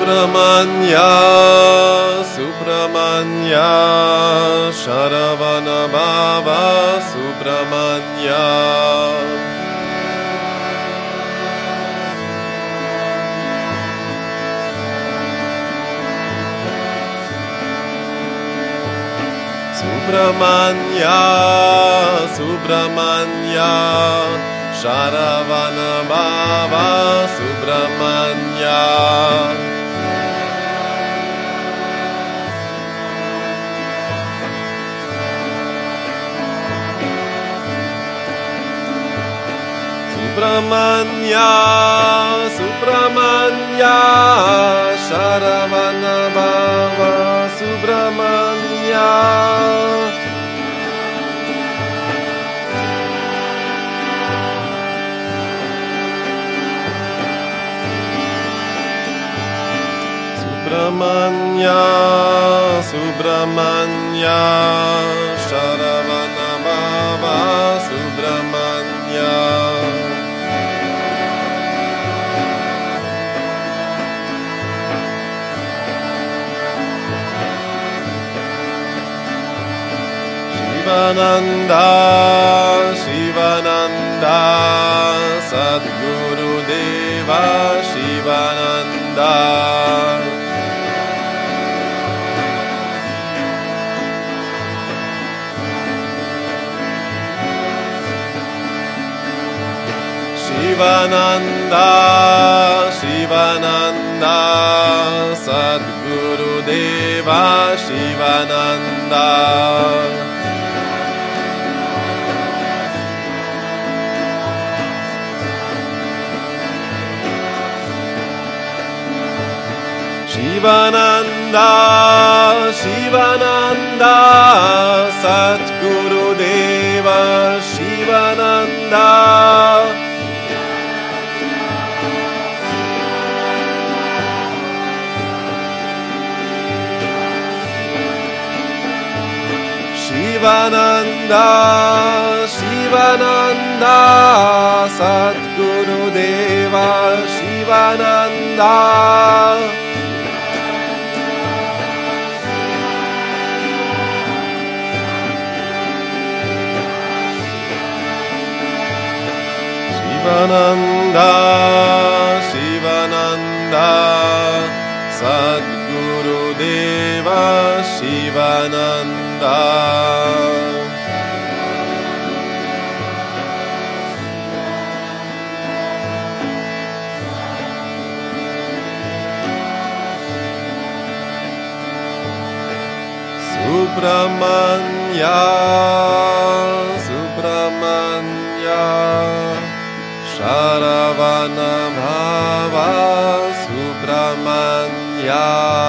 Subramanya, Subramanya, Sharavanabhava, Subramanya. Subramanya, Subramanya, Sharavana Baba, Subramanya. Subramanya, Subramanya, Sharavana Baba, Subramanya. Subramanya, Subramanya, Shivananda, Shivananda, Sadguru Deva, Shivananda. Shivananda, Shivananda, Sadguru Deva, Shivananda. Shivananda, Shivananda, Satguru Deva, Shivananda. Shivananda, Shivananda, Satguru Deva, Shivananda. Shivananda, Shivananda, Sadguru Deva, Shivananda. Subramanya, Shivaya.